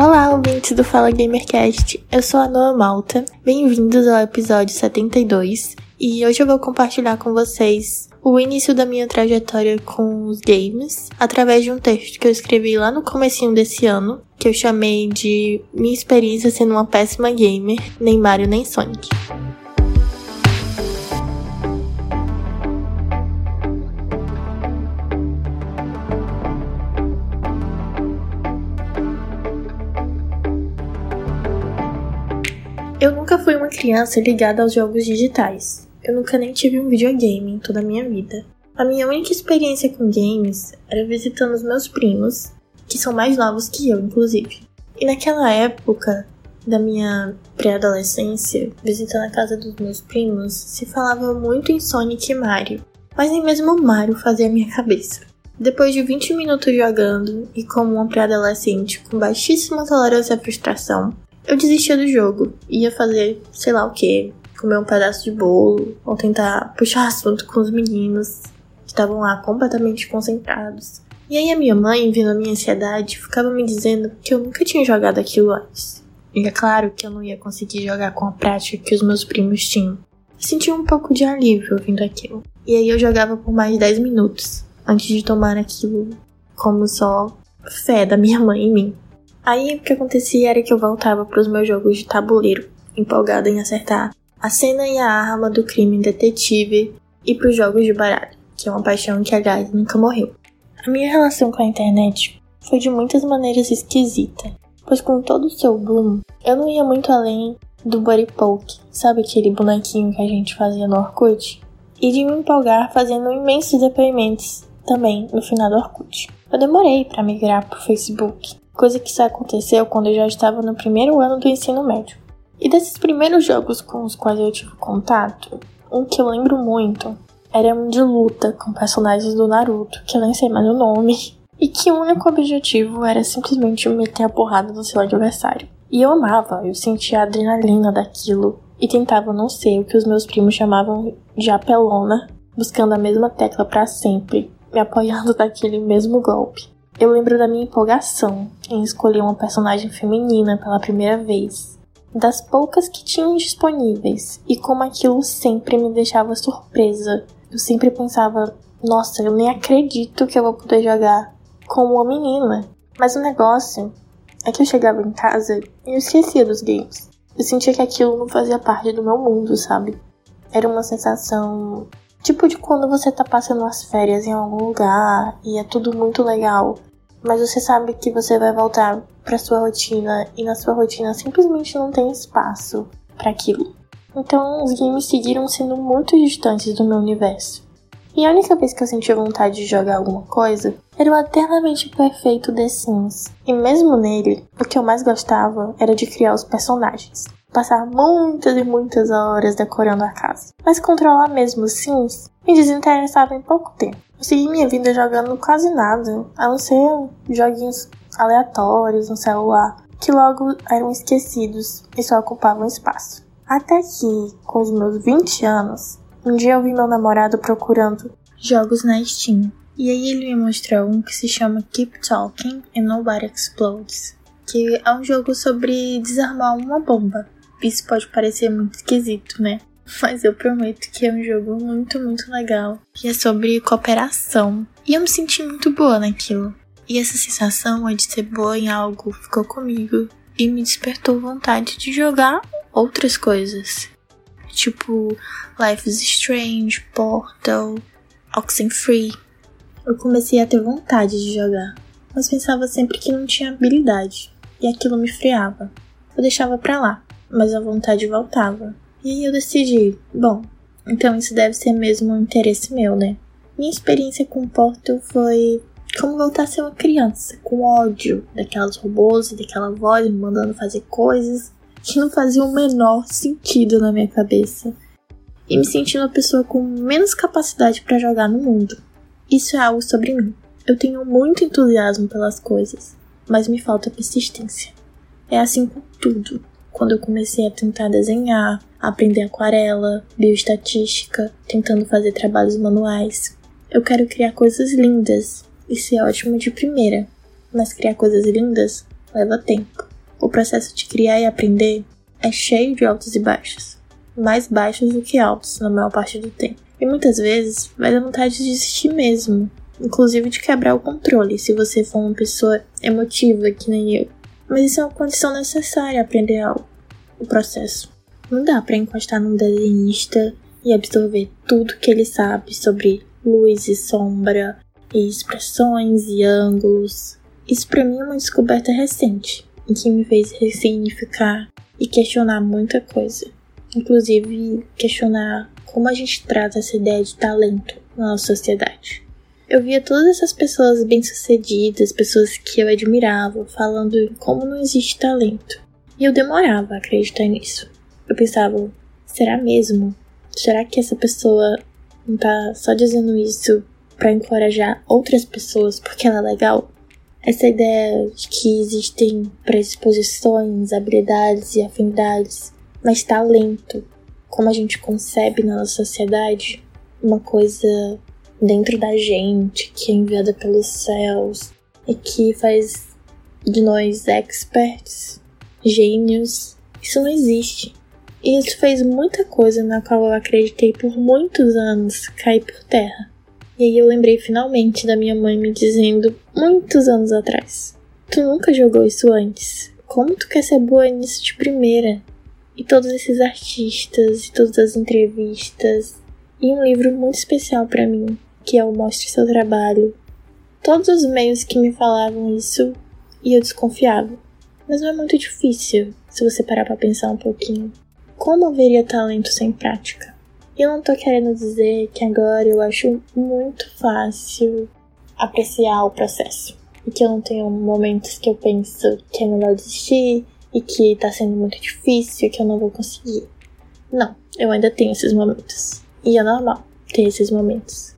Olá, ouvintes do Fala Gamercast. Eu sou a Noa Malta. Bem-vindos ao episódio 72. E hoje eu vou compartilhar com vocês o início da minha trajetória com os games através de um texto que eu escrevi lá no comecinho desse ano, que eu chamei de Minha experiência sendo uma péssima gamer, nem Mario nem Sonic. Eu nunca fui uma criança ligada aos jogos digitais. Eu nunca nem tive um videogame em toda a minha vida. A minha única experiência com games era visitando os meus primos, que são mais novos que eu, inclusive. E naquela época da minha pré-adolescência, visitando a casa dos meus primos, se falava muito em Sonic e Mario, mas nem mesmo Mario fazia minha cabeça. Depois de 20 minutos jogando e como uma pré-adolescente com baixíssima tolerância à frustração, eu desistia do jogo. Ia fazer, sei lá o que, comer um pedaço de bolo, ou tentar puxar assunto com os meninos que estavam lá completamente concentrados. E aí a minha mãe, vendo a minha ansiedade, ficava me dizendo que eu nunca tinha jogado aquilo antes. E é claro que eu não ia conseguir jogar com a prática que os meus primos tinham. Eu sentia um pouco de alívio ouvindo aquilo. E aí eu jogava por mais 10 minutos, antes de tomar aquilo como só fé da minha mãe em mim. Aí o que acontecia era que eu voltava para os meus jogos de tabuleiro, empolgada em acertar a cena e a arma do crime detetive, e para os jogos de baralho, que é uma paixão que, aliás, nunca morreu. A minha relação com a internet foi de muitas maneiras esquisita, pois com todo o seu boom, eu não ia muito além do Buddy Poke, sabe aquele bonequinho que a gente fazia no Orkut? E de me empolgar fazendo imensos depoimentos também no final do Orkut. Eu demorei para migrar pro Facebook, coisa que só aconteceu quando eu já estava no primeiro ano do ensino médio. E desses primeiros jogos com os quais eu tive contato, um que eu lembro muito era um de luta com personagens do Naruto, que eu nem sei mais o nome, e que o único objetivo era simplesmente meter a porrada no seu adversário. E eu amava, eu sentia a adrenalina daquilo e tentava não ser o que os meus primos chamavam de apelona, buscando a mesma tecla para sempre, me apoiando daquele mesmo golpe. Eu lembro da minha empolgação em escolher uma personagem feminina pela primeira vez, das poucas que tinham disponíveis, e como aquilo sempre me deixava surpresa. Eu sempre pensava, nossa, eu nem acredito que eu vou poder jogar como uma menina. Mas o negócio é que eu chegava em casa e eu esquecia dos games. Eu sentia que aquilo não fazia parte do meu mundo, sabe? Era uma sensação tipo de quando você tá passando as férias em algum lugar e é tudo muito legal mas você sabe que você vai voltar para sua rotina e na sua rotina simplesmente não tem espaço para aquilo. Então, os games seguiram sendo muito distantes do meu universo. E a única vez que eu sentia vontade de jogar alguma coisa era o eternamente perfeito The Sims. E mesmo nele, o que eu mais gostava era de criar os personagens. Passar muitas e muitas horas decorando a casa. Mas controlar mesmo os Sims me desinteressava em pouco tempo. Eu segui minha vida jogando quase nada, a não ser joguinhos aleatórios no celular, que logo eram esquecidos e só ocupavam espaço. Até que, com os meus 20 anos, um dia eu vi meu namorado procurando jogos na Steam. E aí ele me mostrou um que se chama Keep Talking and Nobody Explodes, que é um jogo sobre desarmar uma bomba. Isso pode parecer muito esquisito, né? mas eu prometo que é um jogo muito, muito legal. E é sobre cooperação. E eu me senti muito boa naquilo. E essa sensação de ser boa em algo ficou comigo e me despertou vontade de jogar outras coisas. Tipo Life is Strange, Portal, Oxenfree. Eu comecei a ter vontade de jogar, mas pensava sempre que não tinha habilidade, e aquilo me freava. Eu deixava pra lá, mas a vontade voltava. E aí eu decidi, bom, então isso deve ser mesmo um interesse meu, né? Minha experiência com Portal foi como voltar a ser uma criança, com ódio daquelas robôs e daquela voz me mandando fazer coisas. que não faziam o menor sentido na minha cabeça. E me sentindo uma pessoa com menos capacidade para jogar no mundo. Isso é algo sobre mim. Eu tenho muito entusiasmo pelas coisas, mas me falta persistência. É assim com tudo. Quando eu comecei a tentar desenhar, aprender aquarela, bioestatística, tentando fazer trabalhos manuais. Eu quero criar coisas lindas e ser ótimo de primeira, mas criar coisas lindas leva tempo. O processo de criar e aprender é cheio de altos e baixos, mais baixos do que altos na maior parte do tempo. E muitas vezes vai dar vontade de desistir mesmo, inclusive de quebrar o controle se você for uma pessoa emotiva que nem eu. Mas isso é uma condição necessária aprender o processo. Não dá para encostar num desenhista e absorver tudo que ele sabe sobre luz e sombra, e expressões e ângulos. Isso para mim é uma descoberta recente, em que me fez ressignificar e questionar muita coisa. Inclusive, questionar como a gente trata essa ideia de talento na nossa sociedade. Eu via todas essas pessoas bem-sucedidas, pessoas que eu admirava, falando como não existe talento. E eu demorava a acreditar nisso. Eu pensava, será mesmo? Será que essa pessoa não tá só dizendo isso para encorajar outras pessoas porque ela é legal. Essa ideia de que existem predisposições, habilidades e afinidades, mas talento, como a gente concebe na nossa sociedade, uma coisa dentro da gente que é enviada pelos céus e que faz de nós experts, gênios, isso não existe. E isso fez muita coisa na qual eu acreditei por muitos anos cair por terra. E aí eu lembrei finalmente da minha mãe me dizendo, muitos anos atrás: Tu nunca jogou isso antes. Como tu quer ser boa nisso de primeira? E todos esses artistas e todas as entrevistas. E um livro muito especial para mim, que o Mostre Seu Trabalho. Todos os meios que me falavam isso e eu desconfiava. Mas não é muito difícil se você parar para pensar um pouquinho. Como haveria talento sem prática? Eu não tô querendo dizer que agora eu acho muito fácil apreciar o processo. E que eu não tenho momentos que eu penso que é melhor desistir e que tá sendo muito difícil e que eu não vou conseguir. Não, eu ainda tenho esses momentos. E é normal ter esses momentos.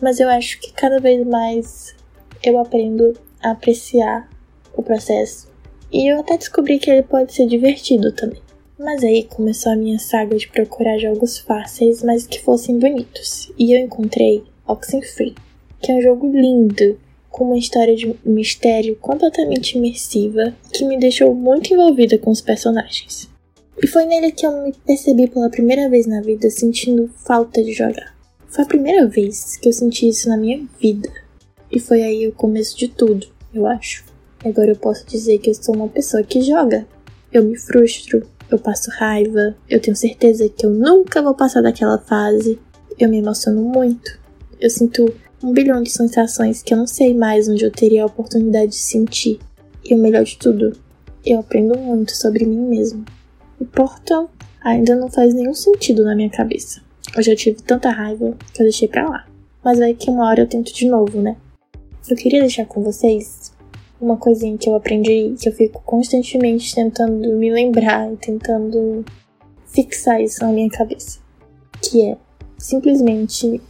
Mas eu acho que cada vez mais eu aprendo a apreciar o processo. E eu até descobri que ele pode ser divertido também. Mas aí começou a minha saga de procurar jogos fáceis, mas que fossem bonitos. E eu encontrei Oxenfree, que é um jogo lindo, com uma história de mistério completamente imersiva, que me deixou muito envolvida com os personagens. E foi nele que eu me percebi pela primeira vez na vida sentindo falta de jogar. Foi a primeira vez que eu senti isso na minha vida. E foi aí o começo de tudo, eu acho. Agora eu posso dizer que eu sou uma pessoa que joga. Eu me frustro, eu passo raiva, eu tenho certeza que eu nunca vou passar daquela fase, eu me emociono muito, eu sinto um bilhão de sensações que eu não sei mais onde eu teria a oportunidade de sentir. E o melhor de tudo, eu aprendo muito sobre mim mesmo. O Portal ainda não faz nenhum sentido na minha cabeça. Eu já tive tanta raiva que eu deixei pra lá. Mas vai que uma hora eu tento de novo, né? Eu queria deixar com vocês uma coisinha que eu aprendi, que eu fico constantemente tentando me lembrar e tentando fixar isso na minha cabeça. Que é simplesmente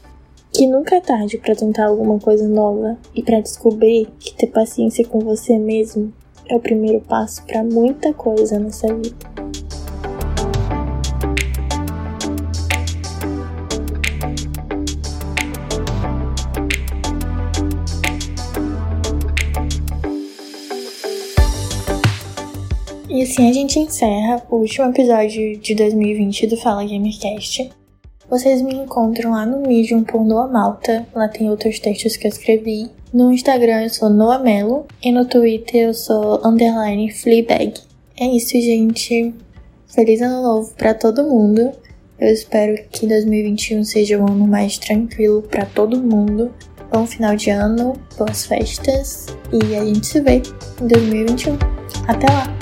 que nunca é tarde para tentar alguma coisa nova e para descobrir que ter paciência com você mesmo é o primeiro passo para muita coisa nessa vida. Assim a gente encerra o último episódio de 2020 do Fala Gamercast. Vocês me encontram lá no medium.noamalta, lá tem outros textos que eu escrevi. No Instagram eu sou Noamelo e no Twitter eu sou underline Fleabag. É isso, gente. Feliz ano novo para todo mundo. Eu espero que 2021 seja um ano mais tranquilo para todo mundo. Bom final de ano, boas festas e a gente se vê em 2021. Até lá!